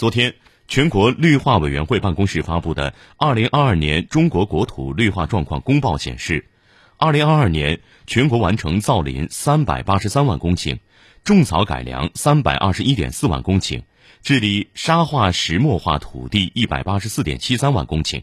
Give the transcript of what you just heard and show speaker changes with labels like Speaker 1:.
Speaker 1: 昨天全国绿化委员会办公室发布的二零二二年中国国土绿化状况公报显示二零二二年全国完成造林三百八十三万公顷种草改良三百二十一点四万公顷治理沙化石漠化土地一百八十四点七三万公顷